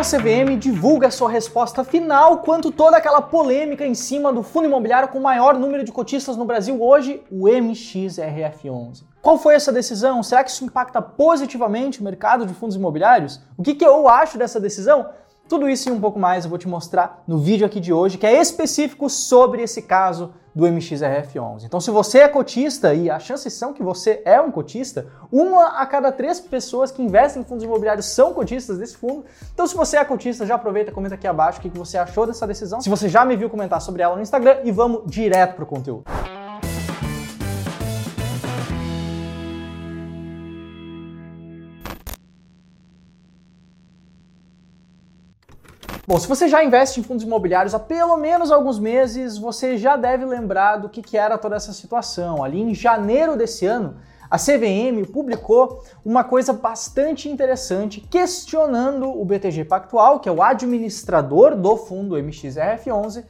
a CVM divulga sua resposta final quanto toda aquela polêmica em cima do fundo imobiliário com o maior número de cotistas no Brasil hoje, o MXRF11. Qual foi essa decisão? Será que isso impacta positivamente o mercado de fundos imobiliários? O que, que eu acho dessa decisão? Tudo isso e um pouco mais eu vou te mostrar no vídeo aqui de hoje, que é específico sobre esse caso do MXRF11. Então, se você é cotista, e as chances são que você é um cotista, uma a cada três pessoas que investem em fundos imobiliários são cotistas desse fundo. Então, se você é cotista, já aproveita comenta aqui abaixo o que você achou dessa decisão. Se você já me viu comentar sobre ela no Instagram, e vamos direto pro conteúdo. Bom, se você já investe em fundos imobiliários há pelo menos alguns meses, você já deve lembrar do que, era toda essa situação. Ali em janeiro desse ano, a CVM publicou uma coisa bastante interessante questionando o BTG Pactual, que é o administrador do fundo MXRF11,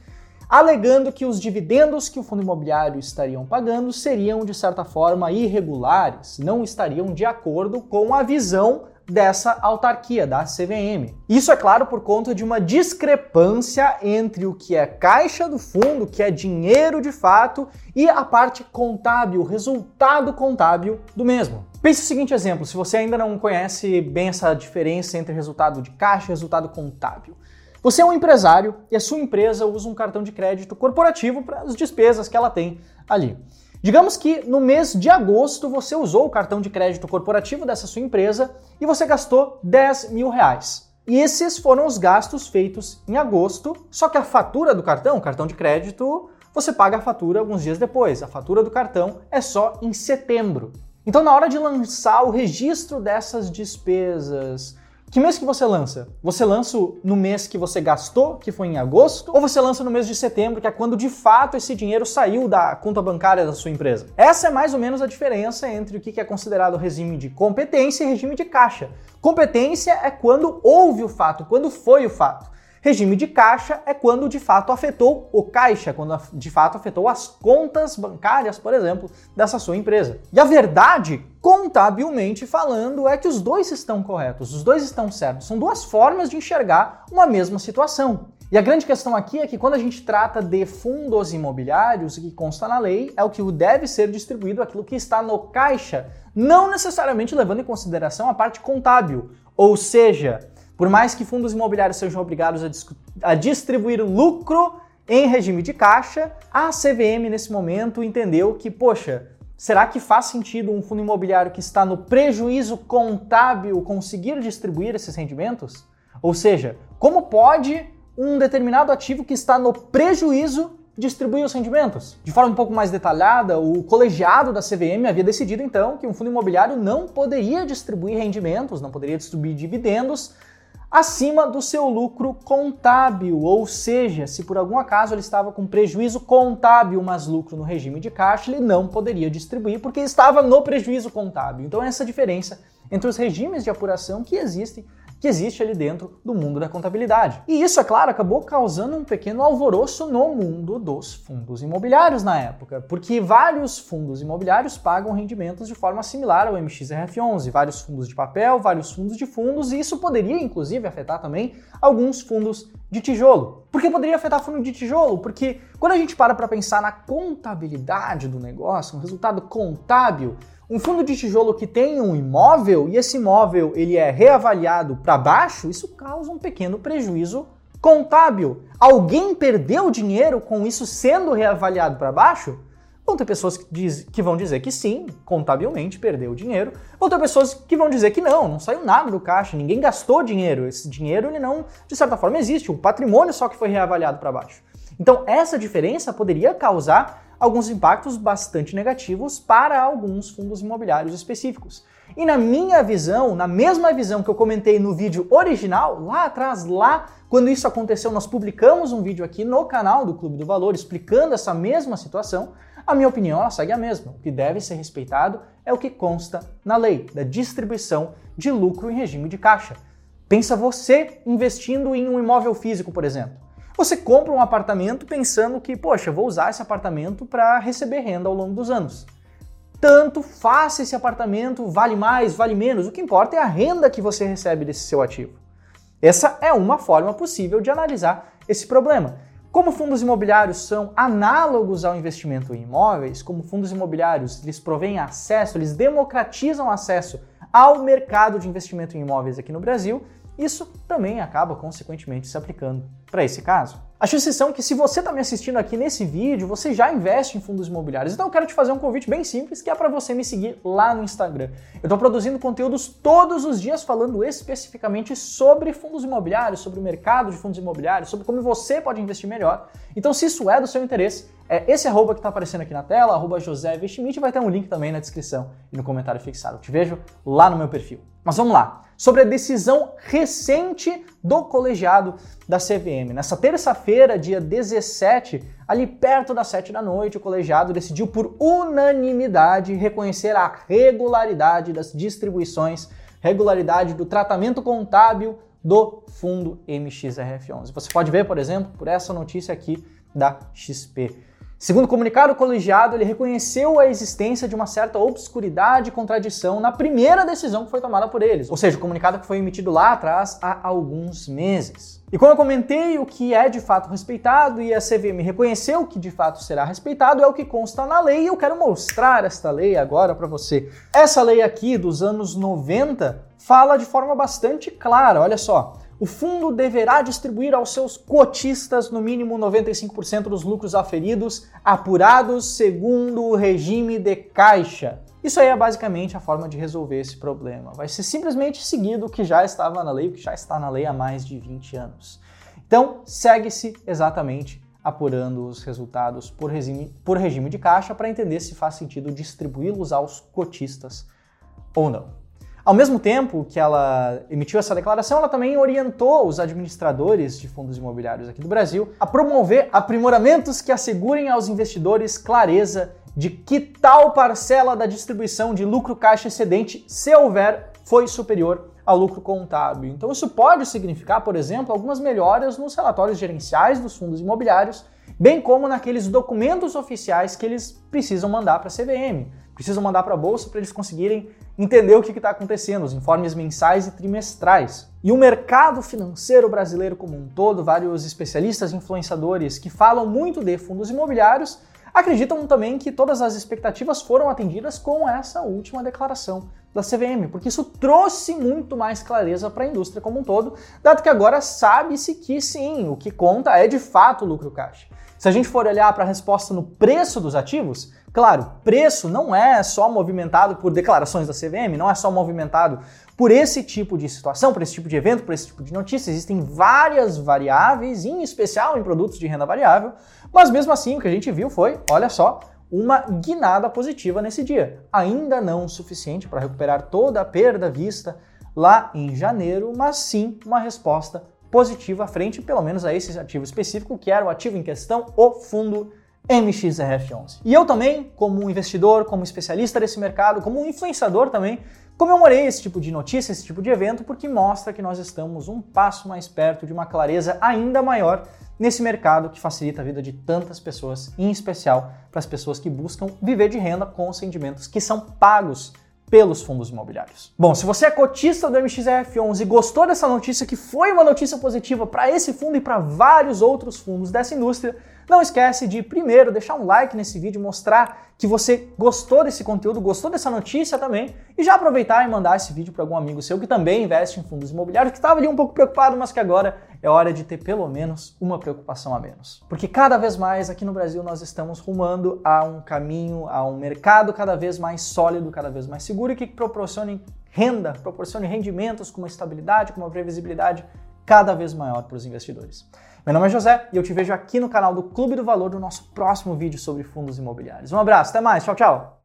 alegando que os dividendos que o fundo imobiliário estariam pagando seriam de certa forma irregulares, não estariam de acordo com a visão dessa autarquia, da CVM. Isso é claro por conta de uma discrepância entre o que é caixa do fundo, que é dinheiro de fato, e a parte contábil, o resultado contábil do mesmo. Pense o seguinte exemplo, se você ainda não conhece bem essa diferença entre resultado de caixa e resultado contábil. Você é um empresário e a sua empresa usa um cartão de crédito corporativo para as despesas que ela tem ali. Digamos que no mês de agosto você usou o cartão de crédito corporativo dessa sua empresa e você gastou 10 mil reais. E esses foram os gastos feitos em agosto, só que a fatura do cartão, cartão de crédito, você paga a fatura alguns dias depois. A fatura do cartão é só em setembro. Então, na hora de lançar o registro dessas despesas, que mês que você lança? Você lança no mês que você gastou, que foi em agosto, ou você lança no mês de setembro, que é quando de fato esse dinheiro saiu da conta bancária da sua empresa? Essa é mais ou menos a diferença entre o que é considerado regime de competência e regime de caixa. Competência é quando houve o fato, quando foi o fato. Regime de caixa é quando de fato afetou o caixa, quando de fato afetou as contas bancárias, por exemplo, dessa sua empresa. E a verdade, contabilmente falando, é que os dois estão corretos, os dois estão certos. São duas formas de enxergar uma mesma situação. E a grande questão aqui é que quando a gente trata de fundos imobiliários, o que consta na lei é o que deve ser distribuído aquilo que está no caixa, não necessariamente levando em consideração a parte contábil. Ou seja, por mais que fundos imobiliários sejam obrigados a, a distribuir lucro em regime de caixa, a CVM nesse momento entendeu que, poxa, será que faz sentido um fundo imobiliário que está no prejuízo contábil conseguir distribuir esses rendimentos? Ou seja, como pode um determinado ativo que está no prejuízo distribuir os rendimentos. De forma um pouco mais detalhada, o colegiado da CVM havia decidido então que um fundo imobiliário não poderia distribuir rendimentos, não poderia distribuir dividendos acima do seu lucro contábil, ou seja, se por algum acaso ele estava com prejuízo contábil, mas lucro no regime de caixa, ele não poderia distribuir porque estava no prejuízo contábil. Então essa diferença entre os regimes de apuração que existem que existe ali dentro do mundo da contabilidade. E isso, é claro, acabou causando um pequeno alvoroço no mundo dos fundos imobiliários na época, porque vários fundos imobiliários pagam rendimentos de forma similar ao MXRF11, vários fundos de papel, vários fundos de fundos, e isso poderia inclusive afetar também alguns fundos de tijolo. Por que poderia afetar fundo de tijolo? Porque quando a gente para para pensar na contabilidade do negócio, no resultado contábil, um fundo de tijolo que tem um imóvel e esse imóvel ele é reavaliado para baixo, isso causa um pequeno prejuízo contábil. Alguém perdeu dinheiro com isso sendo reavaliado para baixo? Vão ter pessoas que, diz, que, vão dizer que sim, contabilmente perdeu dinheiro. Vão ter pessoas que vão dizer que não, não saiu nada do caixa, ninguém gastou dinheiro. Esse dinheiro ele não, de certa forma, existe. O patrimônio só que foi reavaliado para baixo. Então essa diferença poderia causar alguns impactos bastante negativos para alguns fundos imobiliários específicos. E na minha visão, na mesma visão que eu comentei no vídeo original, lá atrás, lá quando isso aconteceu, nós publicamos um vídeo aqui no canal do Clube do Valor explicando essa mesma situação. A minha opinião ela segue a mesma. O que deve ser respeitado é o que consta na lei da distribuição de lucro em regime de caixa. Pensa você investindo em um imóvel físico, por exemplo. Você compra um apartamento pensando que, poxa, vou usar esse apartamento para receber renda ao longo dos anos. Tanto faz esse apartamento vale mais, vale menos, o que importa é a renda que você recebe desse seu ativo. Essa é uma forma possível de analisar esse problema. Como fundos imobiliários são análogos ao investimento em imóveis, como fundos imobiliários eles provêm acesso, eles democratizam acesso ao mercado de investimento em imóveis aqui no Brasil, isso também acaba consequentemente se aplicando para esse caso. A chance são que se você está me assistindo aqui nesse vídeo, você já investe em fundos imobiliários. Então eu quero te fazer um convite bem simples, que é para você me seguir lá no Instagram. Eu estou produzindo conteúdos todos os dias falando especificamente sobre fundos imobiliários, sobre o mercado de fundos imobiliários, sobre como você pode investir melhor. Então se isso é do seu interesse, é esse arroba que está aparecendo aqui na tela, arroba José Vestimite, vai ter um link também na descrição e no comentário fixado. Eu te vejo lá no meu perfil. Mas vamos lá. Sobre a decisão recente do colegiado da CVM. Nessa terça-feira, dia 17, ali perto das 7 da noite, o colegiado decidiu por unanimidade reconhecer a regularidade das distribuições, regularidade do tratamento contábil do fundo MXRF11. Você pode ver, por exemplo, por essa notícia aqui da XP. Segundo o comunicado colegiado, ele reconheceu a existência de uma certa obscuridade e contradição na primeira decisão que foi tomada por eles, ou seja, o comunicado que foi emitido lá atrás há alguns meses. E como eu comentei, o que é de fato respeitado e a CVM reconheceu que de fato será respeitado é o que consta na lei e eu quero mostrar esta lei agora para você. Essa lei aqui dos anos 90 fala de forma bastante clara, olha só o fundo deverá distribuir aos seus cotistas no mínimo 95% dos lucros aferidos, apurados segundo o regime de caixa. Isso aí é basicamente a forma de resolver esse problema. Vai ser simplesmente seguido o que já estava na lei, o que já está na lei há mais de 20 anos. Então, segue-se exatamente apurando os resultados por regime, por regime de caixa para entender se faz sentido distribuí-los aos cotistas ou não. Ao mesmo tempo que ela emitiu essa declaração, ela também orientou os administradores de fundos imobiliários aqui do Brasil a promover aprimoramentos que assegurem aos investidores clareza de que tal parcela da distribuição de lucro caixa excedente, se houver, foi superior ao lucro contábil. Então isso pode significar, por exemplo, algumas melhoras nos relatórios gerenciais dos fundos imobiliários, bem como naqueles documentos oficiais que eles precisam mandar para a CVM, precisam mandar para a bolsa para eles conseguirem entender o que está acontecendo, os informes mensais e trimestrais. E o mercado financeiro brasileiro como um todo, vários especialistas influenciadores que falam muito de fundos imobiliários, acreditam também que todas as expectativas foram atendidas com essa última declaração da CVM, porque isso trouxe muito mais clareza para a indústria como um todo, dado que agora sabe-se que sim, o que conta é de fato o lucro caixa. Se a gente for olhar para a resposta no preço dos ativos, Claro, preço não é só movimentado por declarações da CVM, não é só movimentado por esse tipo de situação, por esse tipo de evento, por esse tipo de notícia. Existem várias variáveis, em especial em produtos de renda variável, mas mesmo assim o que a gente viu foi, olha só, uma guinada positiva nesse dia. Ainda não o suficiente para recuperar toda a perda vista lá em janeiro, mas sim uma resposta positiva frente, pelo menos a esse ativo específico, que era o ativo em questão, o fundo MXRF11. E eu também, como investidor, como especialista desse mercado, como influenciador também, comemorei esse tipo de notícia, esse tipo de evento, porque mostra que nós estamos um passo mais perto de uma clareza ainda maior nesse mercado que facilita a vida de tantas pessoas, em especial para as pessoas que buscam viver de renda com os rendimentos que são pagos pelos fundos imobiliários. Bom, se você é cotista do MXRF11 e gostou dessa notícia, que foi uma notícia positiva para esse fundo e para vários outros fundos dessa indústria, não esquece de primeiro deixar um like nesse vídeo, mostrar que você gostou desse conteúdo, gostou dessa notícia também, e já aproveitar e mandar esse vídeo para algum amigo seu que também investe em fundos imobiliários, que estava ali um pouco preocupado, mas que agora é hora de ter pelo menos uma preocupação a menos. Porque cada vez mais aqui no Brasil nós estamos rumando a um caminho, a um mercado cada vez mais sólido, cada vez mais seguro e que proporcione renda, proporcione rendimentos com uma estabilidade, com uma previsibilidade cada vez maior para os investidores. Meu nome é José e eu te vejo aqui no canal do Clube do Valor no nosso próximo vídeo sobre fundos imobiliários. Um abraço, até mais, tchau, tchau!